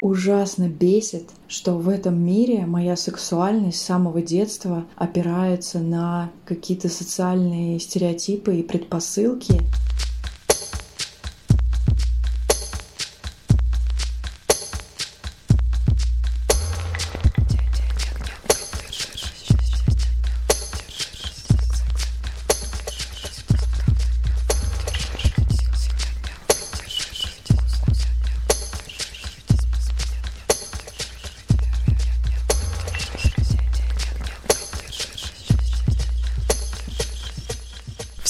ужасно бесит, что в этом мире моя сексуальность с самого детства опирается на какие-то социальные стереотипы и предпосылки.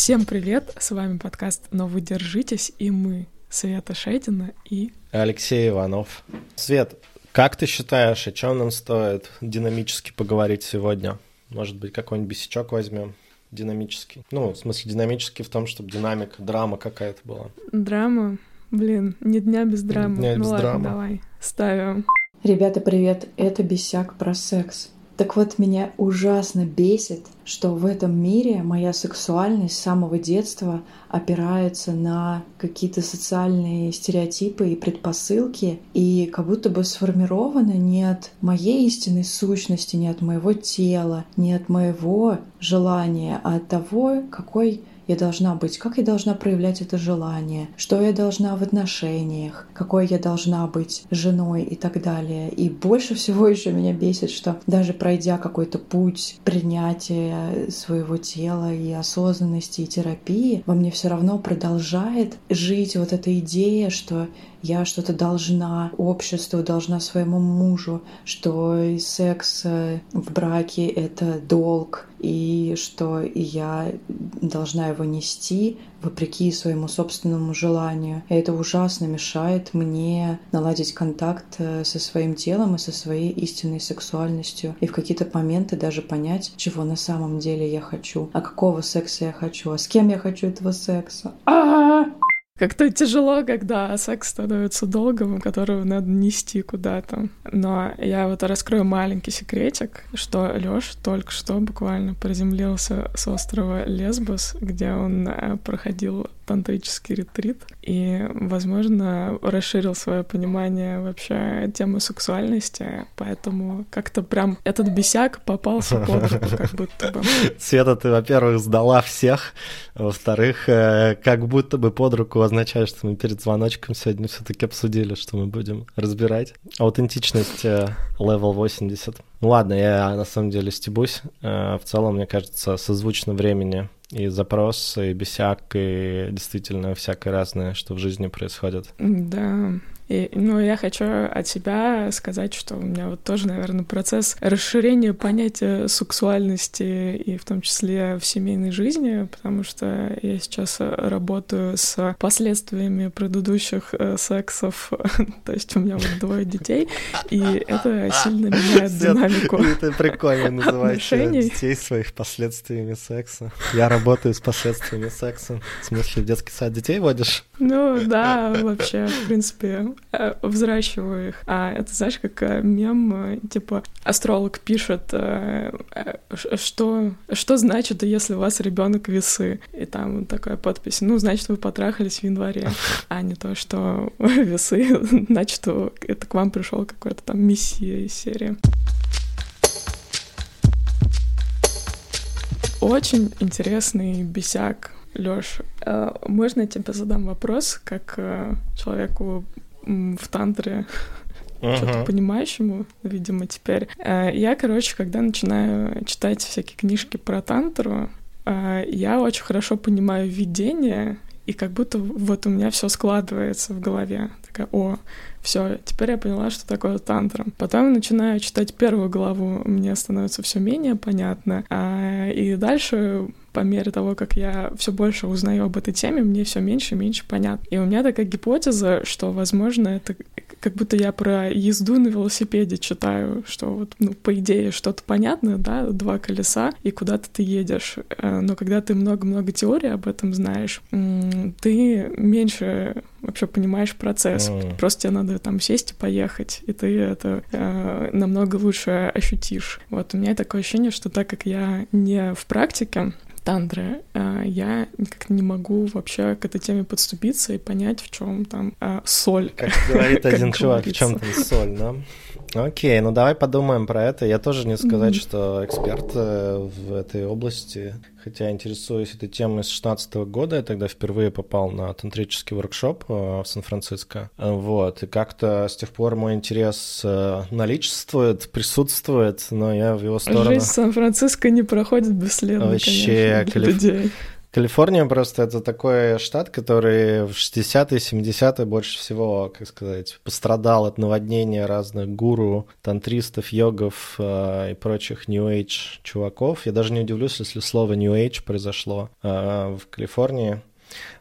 Всем привет! С вами подкаст «Но вы держитесь» и мы, Света Шейдина и... Алексей Иванов. Свет, как ты считаешь, о чем нам стоит динамически поговорить сегодня? Может быть, какой-нибудь бесячок возьмем? динамический. Ну, в смысле, динамический в том, чтобы динамика, драма какая-то была. Драма? Блин, ни дня без драмы. Ни дня ну без ладно, драмы. давай, ставим. Ребята, привет! Это бесяк про секс. Так вот, меня ужасно бесит, что в этом мире моя сексуальность с самого детства опирается на какие-то социальные стереотипы и предпосылки, и как будто бы сформирована не от моей истинной сущности, не от моего тела, не от моего желания, а от того, какой я должна быть, как я должна проявлять это желание, что я должна в отношениях, какой я должна быть женой и так далее. И больше всего еще меня бесит, что даже пройдя какой-то путь принятия своего тела и осознанности и терапии, во мне все равно продолжает жить вот эта идея, что я что-то должна обществу, должна своему мужу, что секс э, в браке — это долг, и что я должна его нести вопреки своему собственному желанию. И это ужасно мешает мне наладить контакт э, со своим телом и со своей истинной сексуальностью. И в какие-то моменты даже понять, чего на самом деле я хочу, а какого секса я хочу, а с кем я хочу этого секса. А-а-а! Как-то тяжело, когда секс становится долгом, которого надо нести куда-то. Но я вот раскрою маленький секретик, что Лёш только что буквально приземлился с острова Лесбос, где он э, проходил тантрический ретрит и, возможно, расширил свое понимание вообще темы сексуальности, поэтому как-то прям этот бесяк попался под руку, как будто бы. Света, ты, во-первых, сдала всех, во-вторых, э, как будто бы под руку означает, что мы перед звоночком сегодня все-таки обсудили, что мы будем разбирать. Аутентичность э, level 80. Ну ладно, я на самом деле стебусь. Э, В целом, мне кажется, созвучно времени и запрос, и бесяк, и действительно всякое разное, что в жизни происходит. Да. И, ну, я хочу от себя сказать, что у меня вот тоже, наверное, процесс расширения понятия сексуальности и в том числе в семейной жизни, потому что я сейчас работаю с последствиями предыдущих э, сексов, то есть у меня вот двое детей, и это сильно меняет динамику Ты прикольно отношений. детей своих последствиями секса. Я работаю с последствиями секса. В смысле, в детский сад детей водишь? Ну да, вообще, в принципе, взращиваю их. А это, знаешь, как э, мем, э, типа, астролог пишет, э, э, что, что значит, если у вас ребенок весы? И там такая подпись, ну, значит, вы потрахались в январе, а не то, что весы, значит, это к вам пришел какой-то там мессия из серии. Очень интересный бесяк, Лёш. Э, Можно я тебе задам вопрос, как э, человеку в тантре, что-то Мгм. понимающему, видимо, теперь. Э, Я, короче, когда начинаю читать всякие книжки про тантру, э, я очень хорошо понимаю видение, и как будто вот у меня все складывается в голове. Такая, о, все, теперь я поняла, что такое тантра. Потом начинаю читать первую главу, мне становится все менее понятно. А, и дальше по мере того, как я все больше узнаю об этой теме, мне все меньше и меньше понятно. И у меня такая гипотеза, что, возможно, это как будто я про езду на велосипеде читаю, что вот, ну, по идее, что-то понятно, да, два колеса, и куда-то ты едешь. Э, Но когда ты много-много теорий об этом знаешь, ты меньше вообще понимаешь процесс. М. Просто тебе надо там сесть и поехать, и ты это э, намного лучше ощутишь. Вот у меня такое ощущение, что так как я не в практике, тантры, а, я никак не могу вообще к этой теме подступиться и понять, в чем там а, соль. Как говорит один чувак, в чем там соль, да? Окей, ну давай подумаем про это. Я тоже не сказать, mm-hmm. что эксперт э, в этой области, хотя интересуюсь этой темой с 16 года. Я тогда впервые попал на тантрический воркшоп э, в Сан-Франциско. Вот, и как-то с тех пор мой интерес э, наличествует, присутствует, но я в его сторону... Жизнь Сан-Франциско не проходит бесследно, Вообще, конечно, для людей. Калифорния просто это такой штат, который в 60-е, 70-е больше всего, как сказать, пострадал от наводнения разных гуру, тантристов, йогов э, и прочих New Age чуваков. Я даже не удивлюсь, если слово New Age произошло э, в Калифорнии.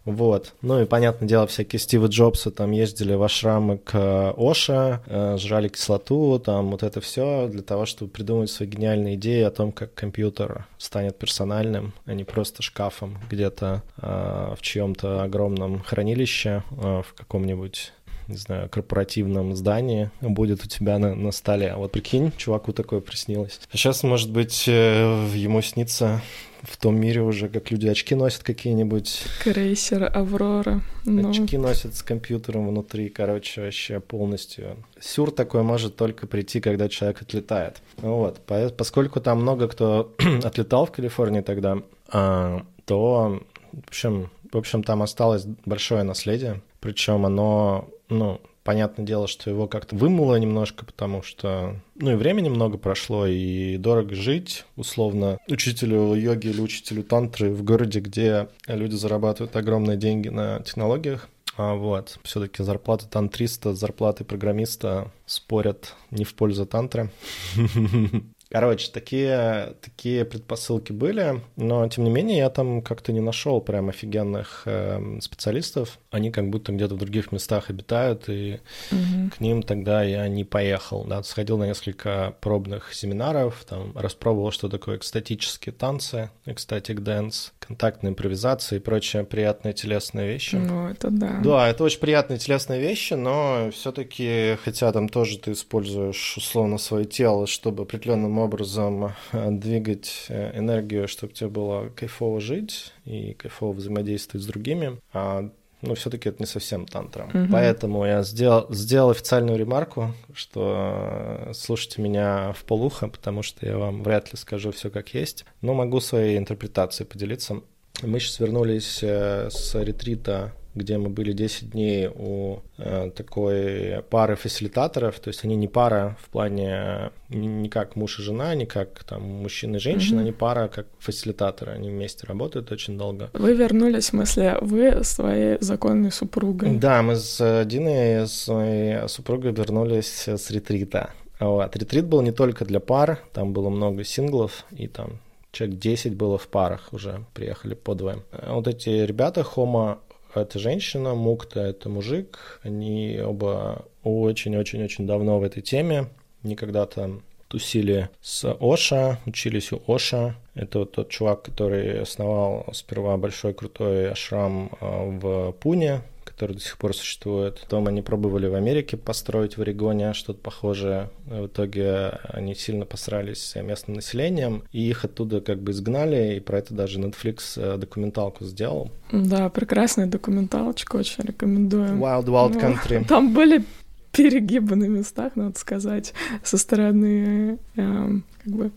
Вот. Ну и, понятное дело, всякие Стивы Джобсы там ездили в ашрамы к э, Оша, э, жрали кислоту, там вот это все для того, чтобы придумать свои гениальные идеи о том, как компьютер станет персональным, а не просто шкафом где-то э, в чьем-то огромном хранилище, в каком-нибудь не знаю, корпоративном здании будет у тебя на, на столе. Вот прикинь, чуваку такое приснилось. А сейчас, может быть, ему снится в том мире уже, как люди очки носят какие-нибудь. Крейсер Аврора. Ну. Очки носят с компьютером внутри, короче, вообще полностью. Сюр такой может только прийти, когда человек отлетает. Вот, поскольку там много кто отлетал в Калифорнии тогда, а, то, в общем, в общем, там осталось большое наследие, причем оно, ну, Понятное дело, что его как-то вымыло немножко, потому что, ну, и времени много прошло, и дорого жить, условно, учителю йоги или учителю тантры в городе, где люди зарабатывают огромные деньги на технологиях. А вот, все-таки зарплата тантриста с зарплатой программиста спорят не в пользу тантры. Короче, такие, такие предпосылки были, но тем не менее я там как-то не нашел прям офигенных э, специалистов. Они как будто где-то в других местах обитают, и угу. к ним тогда я не поехал. Да, сходил на несколько пробных семинаров, там распробовал, что такое экстатические танцы, ecstatic dance, контактная импровизация и прочие приятные телесные вещи. Ну, это да. Да, это очень приятные телесные вещи, но все-таки, хотя там тоже ты используешь условно свое тело, чтобы определенным образом э, двигать э, энергию, чтобы тебе было кайфово жить и кайфово взаимодействовать с другими. А но все-таки это не совсем тантра. Угу. Поэтому я сделал, сделал официальную ремарку, что э, слушайте меня в полухо, потому что я вам вряд ли скажу все как есть, но могу своей интерпретацией поделиться. Мы сейчас вернулись с ретрита где мы были 10 дней у э, такой пары фасилитаторов, то есть они не пара в плане не как муж и жена, не как там мужчина и женщина, mm-hmm. они пара как фасилитаторы, они вместе работают очень долго. Вы вернулись, в смысле, вы своей законной супругой? Да, мы с Диной, с моей супругой вернулись с ретрита. Вот. Ретрит был не только для пар, там было много синглов, и там человек 10 было в парах уже, приехали по двое. Вот эти ребята Хома это женщина, Мукта — это мужик. Они оба очень-очень-очень давно в этой теме. Они когда-то тусили с Оша, учились у Оша. Это вот тот чувак, который основал сперва большой крутой ашрам а, в Пуне, который до сих пор существует. Потом они пробовали в Америке построить в Орегоне что-то похожее. В итоге они сильно посрались с местным населением, и их оттуда как бы изгнали, и про это даже Netflix э, документалку сделал. Да, прекрасная документалочка, очень рекомендую. Wild Wild ну, Country. Там были перегибы на местах, надо сказать, со стороны э, как бы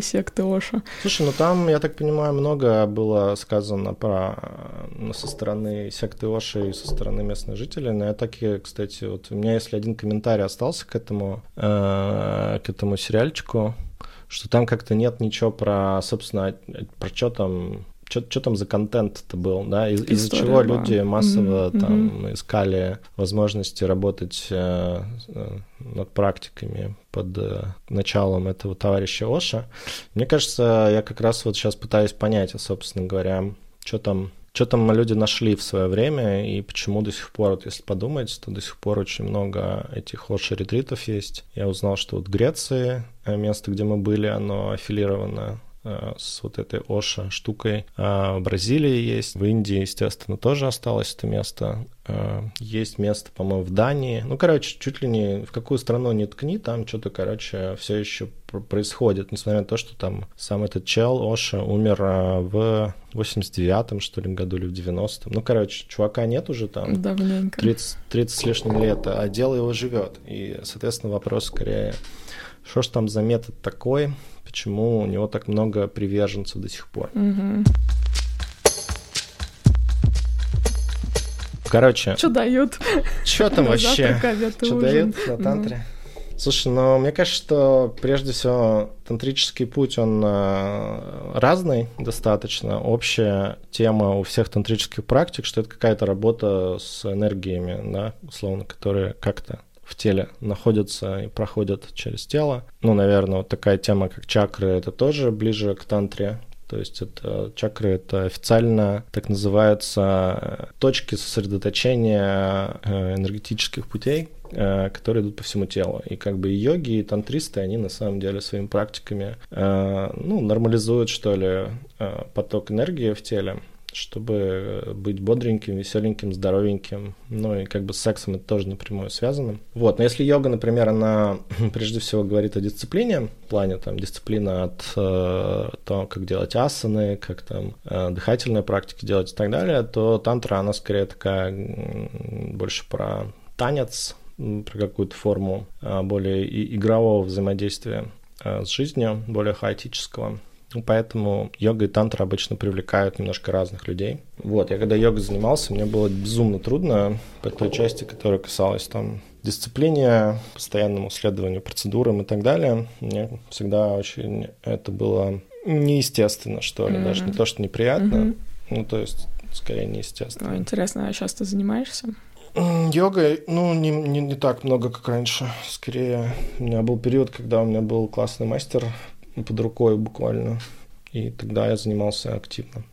секты Оша. Слушай, ну там, я так понимаю, много было сказано про ну, со стороны секты Оши и со стороны местных жителей. Но я так и, кстати, вот у меня если один комментарий остался к этому, э, к этому сериальчику, что там как-то нет ничего про, собственно, про что там что там за контент-то был, да, из- из-за чего была. люди массово mm-hmm. там искали возможности работать э, э, над практиками под э, началом этого товарища Оша. Мне кажется, я как раз вот сейчас пытаюсь понять, собственно говоря, что там что там люди нашли в свое время и почему до сих пор, вот если подумать, то до сих пор очень много этих Оша-ретритов есть. Я узнал, что вот в Греции, э, место, где мы были, оно аффилировано с вот этой Оша штукой. А в Бразилии есть, в Индии, естественно, тоже осталось это место. Э, есть место, по-моему, в Дании. Ну, короче, чуть ли не в какую страну не ткни, там что-то, короче, все еще происходит, несмотря на то, что там сам этот чел Оша умер э, в 89-м, что ли, году или в 90-м. Ну, короче, чувака нет уже там. Давненько. 30, 30 с лишним лет, а дело его живет. И, соответственно, вопрос скорее, что ж там за метод такой, почему у него так много приверженцев до сих пор. Угу. Короче. Что дают? Что там вообще? Что дают на тантре? Слушай, ну мне кажется, что прежде всего тантрический путь, он э, разный достаточно. Общая тема у всех тантрических практик, что это какая-то работа с энергиями, да, условно, которые как-то в теле находятся и проходят через тело. Ну, наверное, вот такая тема, как чакры, это тоже ближе к тантре, то есть это чакры, это официально так называются точки сосредоточения э, энергетических путей, э, которые идут по всему телу. И как бы йоги, и тантристы, они на самом деле своими практиками э, ну, нормализуют, что ли, поток энергии в теле чтобы быть бодреньким, веселеньким, здоровеньким. Ну и как бы с сексом это тоже напрямую связано. Вот, но если йога, например, она прежде всего говорит о дисциплине, в плане там дисциплина от э, того, как делать асаны, как там э, дыхательные практики делать и так далее, то тантра, она скорее такая больше про танец, про какую-то форму э, более игрового взаимодействия э, с жизнью, более хаотического. Ну, поэтому йога и тантра обычно привлекают немножко разных людей. Вот, я когда йогой занимался, мне было безумно трудно по той части, которая касалась там дисциплине, постоянному следованию процедурам и так далее. Мне всегда очень это было неестественно, что ли, mm-hmm. даже не то, что неприятно, mm-hmm. ну, то есть скорее неестественно. О, интересно, а сейчас ты занимаешься? Йогой, ну, не, не, не так много, как раньше. Скорее, у меня был период, когда у меня был классный мастер под рукой буквально. И тогда я занимался активно.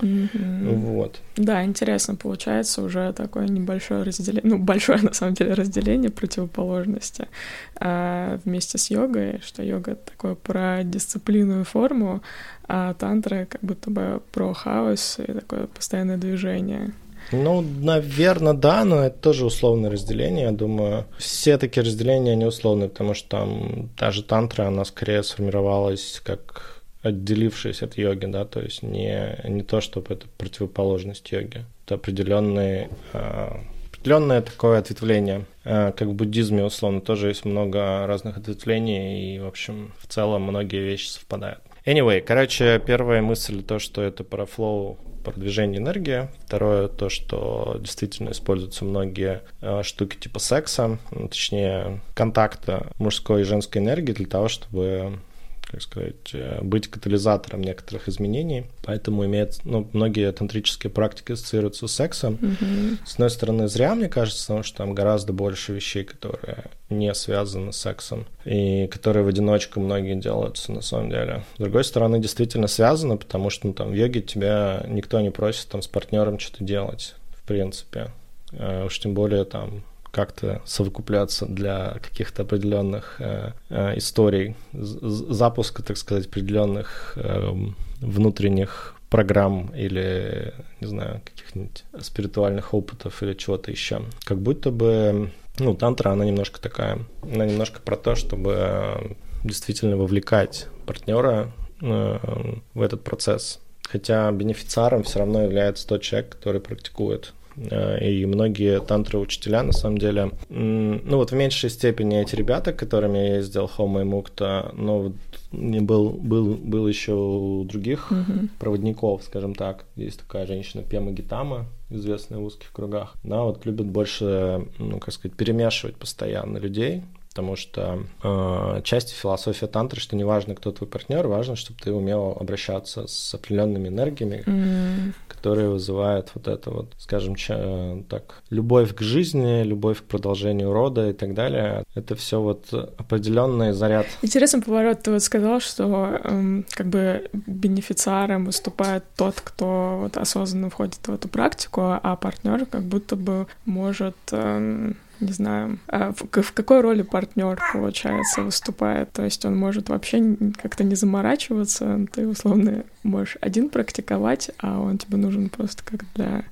Mm-hmm. Вот. Да, интересно, получается уже такое небольшое разделение, ну, большое на самом деле разделение противоположности а, вместе с йогой, что йога такое про дисциплину и форму, а тантра как будто бы про хаос и такое постоянное движение. Ну, наверное, да, но это тоже условное разделение. Я думаю, все такие разделения, они условные, потому что там та же тантра, она скорее сформировалась как отделившись от йоги, да, то есть не, не то, чтобы это противоположность йоги. Это определенный а, определенное такое ответвление. А, как в буддизме, условно, тоже есть много разных ответвлений, и, в общем, в целом многие вещи совпадают. Anyway, короче, первая мысль то, что это про флоу продвижение энергии. Второе, то, что действительно используются многие э, штуки типа секса, точнее, контакта мужской и женской энергии для того, чтобы как сказать, э, быть катализатором некоторых изменений. Поэтому имеет, ну, многие тантрические практики ассоциируются с сексом. Mm-hmm. С одной стороны, зря, мне кажется, потому что там гораздо больше вещей, которые не связаны с сексом, и которые в одиночку многие делаются на самом деле. С другой стороны, действительно связано, потому что ну, там в йоге тебя никто не просит там с партнером что-то делать, в принципе. А уж тем более там как-то совокупляться для каких-то определенных э, э, историй, запуска, так сказать, определенных э, внутренних программ или, не знаю, каких-нибудь спиритуальных опытов или чего-то еще. Как будто бы, ну, тантра, она немножко такая, она немножко про то, чтобы действительно вовлекать партнера э, в этот процесс. Хотя бенефициаром все равно является тот человек, который практикует и многие тантры-учителя, на самом деле, ну вот в меньшей степени эти ребята, которыми я ездил, Хома и Мукта, но не был, был, был еще у других mm-hmm. проводников, скажем так. Есть такая женщина Пема Гитама, известная в узких кругах. Она вот любит больше, ну, как сказать, перемешивать постоянно людей, потому что э, часть философии тантры, что не важно, кто твой партнер, важно, чтобы ты умел обращаться с определенными энергиями, mm. которые вызывают вот это вот, скажем че, так, любовь к жизни, любовь к продолжению рода и так далее. Это все вот определенный заряд. Интересный поворот. Ты вот сказал, что эм, как бы бенефициаром выступает тот, кто вот осознанно входит в эту практику, а партнер как будто бы может эм, не знаю, а в, в какой роли партнер, получается, выступает. То есть он может вообще как-то не заморачиваться, ты условно можешь один практиковать, а он тебе нужен просто как для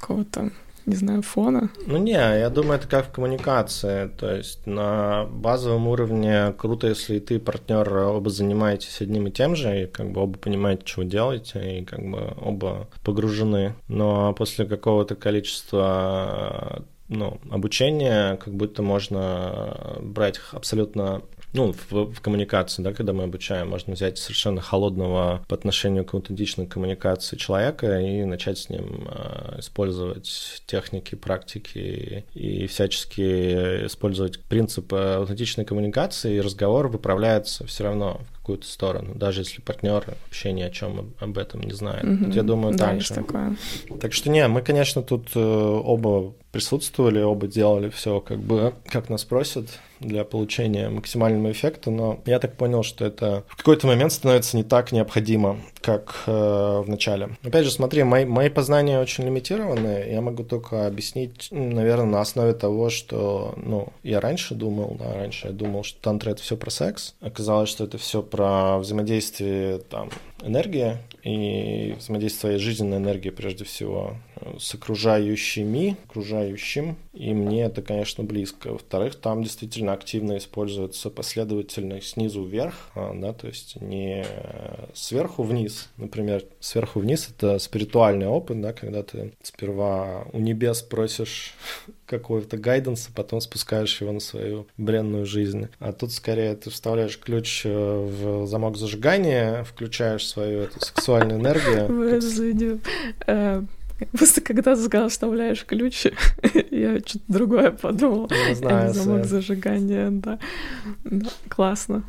какого-то не знаю, фона? Ну не, я думаю, это как в коммуникации. То есть на базовом уровне круто, если ты партнер оба занимаетесь одним и тем же, и как бы оба понимаете, вы делаете, и как бы оба погружены. Но после какого-то количества ну, обучения как будто можно брать абсолютно ну, в, в коммуникации, да, когда мы обучаем, можно взять совершенно холодного по отношению к аутентичной коммуникации человека и начать с ним э, использовать техники, практики и всячески использовать принципы аутентичной коммуникации, и разговор выправляется все равно. в какую-то сторону, даже если партнер вообще ни о чем об этом не знает. Mm-hmm. я думаю, да, так же. такое. Так что не, мы, конечно, тут э, оба присутствовали, оба делали все как бы, как нас просят для получения максимального эффекта, но я так понял, что это в какой-то момент становится не так необходимо, как э, в начале. Опять же, смотри, мои, мои познания очень лимитированы, я могу только объяснить, наверное, на основе того, что, ну, я раньше думал, да, раньше я думал, что тантра — это все про секс, оказалось, что это все про взаимодействие, там, энергия и взаимодействие своей жизненной энергии прежде всего с окружающими, окружающим, и мне это, конечно, близко. Во-вторых, там действительно активно используется последовательно снизу вверх, а, да, то есть не сверху вниз. Например, сверху вниз — это спиритуальный опыт, да, когда ты сперва у небес просишь какого-то гайденса, потом спускаешь его на свою бренную жизнь. А тут скорее ты вставляешь ключ э, в замок зажигания, включаешь свою эту сексуальную энергию. Просто когда ты сказал, вставляешь ключ, я что-то другое подумала. Не знаю, Замок зажигания, да. Классно.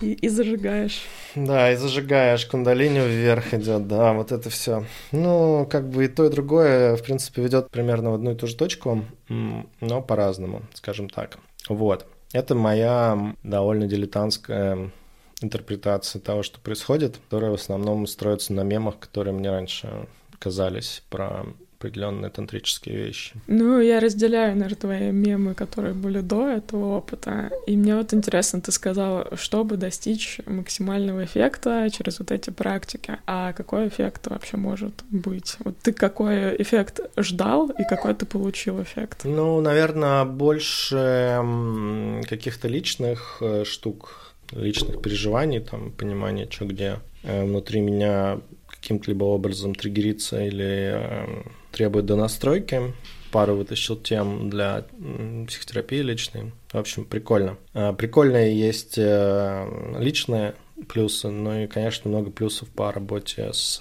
И, и зажигаешь. Да, и зажигаешь, кундалини вверх идет, да, вот это все. Ну, как бы и то, и другое, в принципе, ведет примерно в одну и ту же точку, но по-разному, скажем так. Вот. Это моя довольно дилетантская интерпретация того, что происходит, которая в основном строится на мемах, которые мне раньше казались про определенные тантрические вещи. Ну, я разделяю, наверное, твои мемы, которые были до этого опыта. И мне вот интересно, ты сказала, чтобы достичь максимального эффекта через вот эти практики. А какой эффект вообще может быть? Вот ты какой эффект ждал и какой ты получил эффект? Ну, наверное, больше каких-то личных э, штук, личных переживаний, там, понимания, что где э, внутри меня каким-то либо образом триггерится или э, требует донастройки. Пару вытащил тем для психотерапии личной. В общем, прикольно. Э, прикольные есть э, личные плюсы, но и, конечно, много плюсов по работе с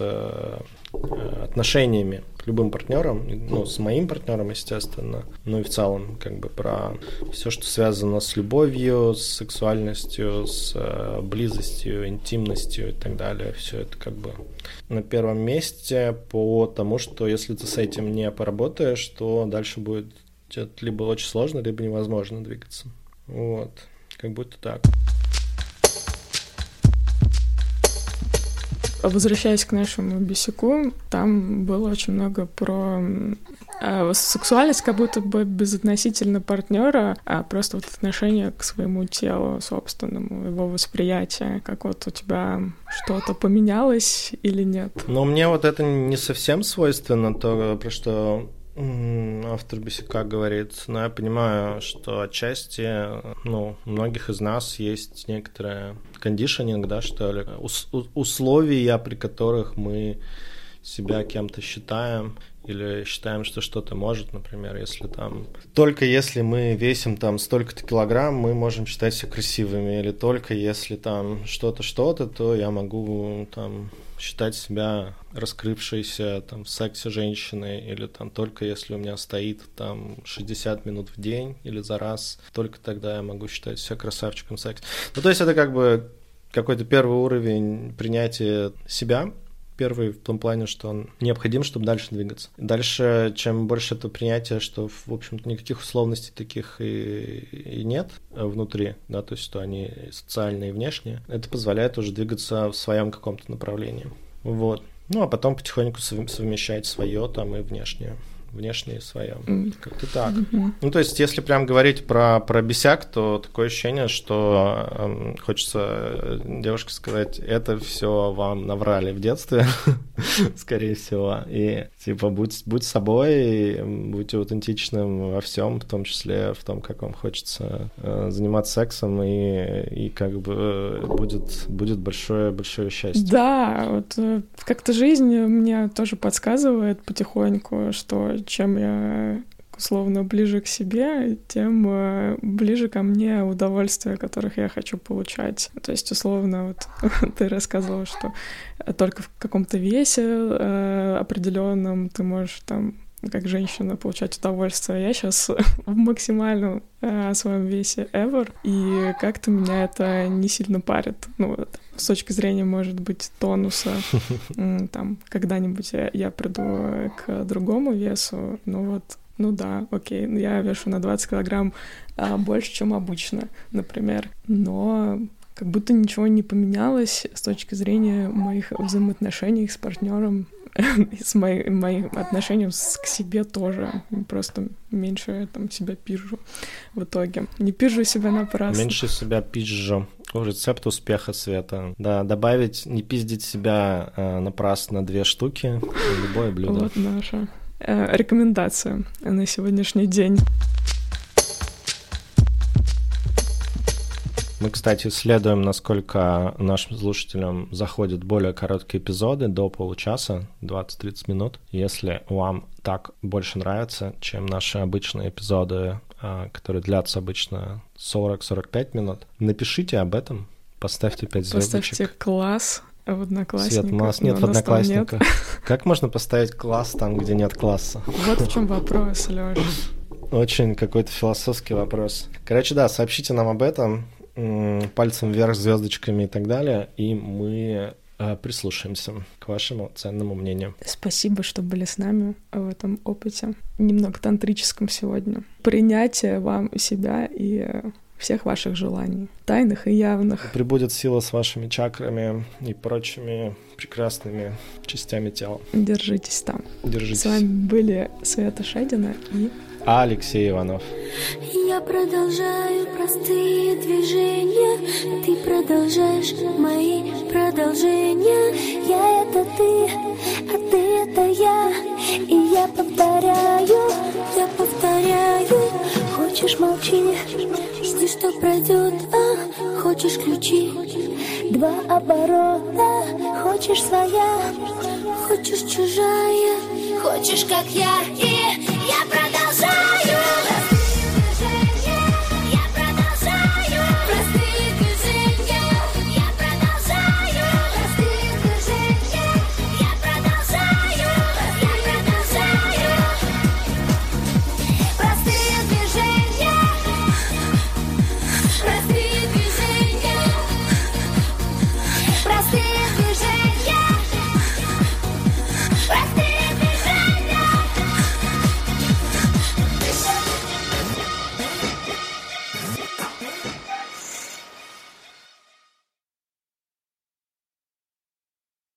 э, отношениями любым партнером, ну, с моим партнером, естественно, ну и в целом, как бы про все, что связано с любовью, с сексуальностью, с э, близостью, интимностью и так далее. Все это как бы на первом месте по тому, что если ты с этим не поработаешь, то дальше будет либо очень сложно, либо невозможно двигаться. Вот, как будто так. Возвращаясь к нашему бесику, там было очень много про а, сексуальность как будто бы безотносительно партнера, а просто вот отношение к своему телу собственному, его восприятие, как вот у тебя что-то поменялось или нет? Но мне вот это не совсем свойственно, то, про что автор Бесика говорит, но я понимаю, что отчасти, ну, у многих из нас есть некоторая кондишнинг, да, что ли, ус- условия, при которых мы себя кем-то считаем или считаем, что что-то может, например, если там... Только если мы весим там столько-то килограмм, мы можем считать себя красивыми, или только если там что-то, что-то, то я могу там считать себя раскрывшейся там в сексе женщиной, или там только если у меня стоит там 60 минут в день или за раз, только тогда я могу считать себя красавчиком секса. Ну, то есть это как бы какой-то первый уровень принятия себя, первый в том плане, что он необходим, чтобы дальше двигаться. Дальше, чем больше это принятие, что, в общем-то, никаких условностей таких и, и нет внутри, да, то есть, что они социальные и внешние, это позволяет уже двигаться в своем каком-то направлении. Вот. Ну, а потом потихоньку совмещать свое там и внешнее внешнее свое. Mm. Как-то так. Mm-hmm. Ну, то есть, если прям говорить про, про бесяк, то такое ощущение, что э, хочется девушке сказать, это все вам наврали в детстве. скорее всего. И типа будь, будь собой, будь аутентичным во всем, в том числе в том, как вам хочется э, заниматься сексом, и, и как бы будет, будет большое, большое счастье. Да, вот э, как-то жизнь мне тоже подсказывает потихоньку, что чем я условно ближе к себе, тем э, ближе ко мне удовольствия, которых я хочу получать. То есть, условно, вот ты рассказывала, что только в каком-то весе э, определенном ты можешь там как женщина получать удовольствие. Я сейчас в максимальном э, своем весе ever, и как-то меня это не сильно парит. Ну, вот, с точки зрения, может быть, тонуса, там, когда-нибудь я, я приду к другому весу, ну вот ну да, окей, я вешу на 20 килограмм а, больше, чем обычно, например. Но как будто ничего не поменялось с точки зрения моих взаимоотношений с партнером и с мои, моим отношением с, к себе тоже. Просто меньше там себя пижу в итоге. Не пижу себя напрасно. Меньше себя пижу. Рецепт успеха света. Да, добавить, не пиздить себя э, напрасно две штуки, любое блюдо. Вот наша Э, рекомендация на сегодняшний день. Мы, кстати, исследуем, насколько нашим слушателям заходят более короткие эпизоды до получаса, 20-30 минут. Если вам так больше нравится, чем наши обычные эпизоды, а, которые длятся обычно 40-45 минут, напишите об этом, поставьте 5 звездочек. Поставьте класс, в одноклассниках. Свет, у нас нет в одноклассниках. Нет. Как можно поставить класс там, где нет класса? Вот в чем вопрос, Лёш. Очень какой-то философский вопрос. Короче, да, сообщите нам об этом пальцем вверх, звездочками и так далее, и мы э, прислушаемся к вашему ценному мнению. Спасибо, что были с нами в этом опыте. Немного тантрическом сегодня. Принятие вам себя и всех ваших желаний, тайных и явных. Прибудет сила с вашими чакрами и прочими прекрасными частями тела. Держитесь там. Держитесь. С вами были Света Шедина и Алексей Иванов. Я продолжаю простые движения, ты продолжаешь мои продолжения. Я это ты, а ты это я, и я повторяю, я повторяю. Хочешь молчи, жди, что пройдет, а хочешь ключи. Два оборота, хочешь своя, хочешь чужая, хочешь как я, и.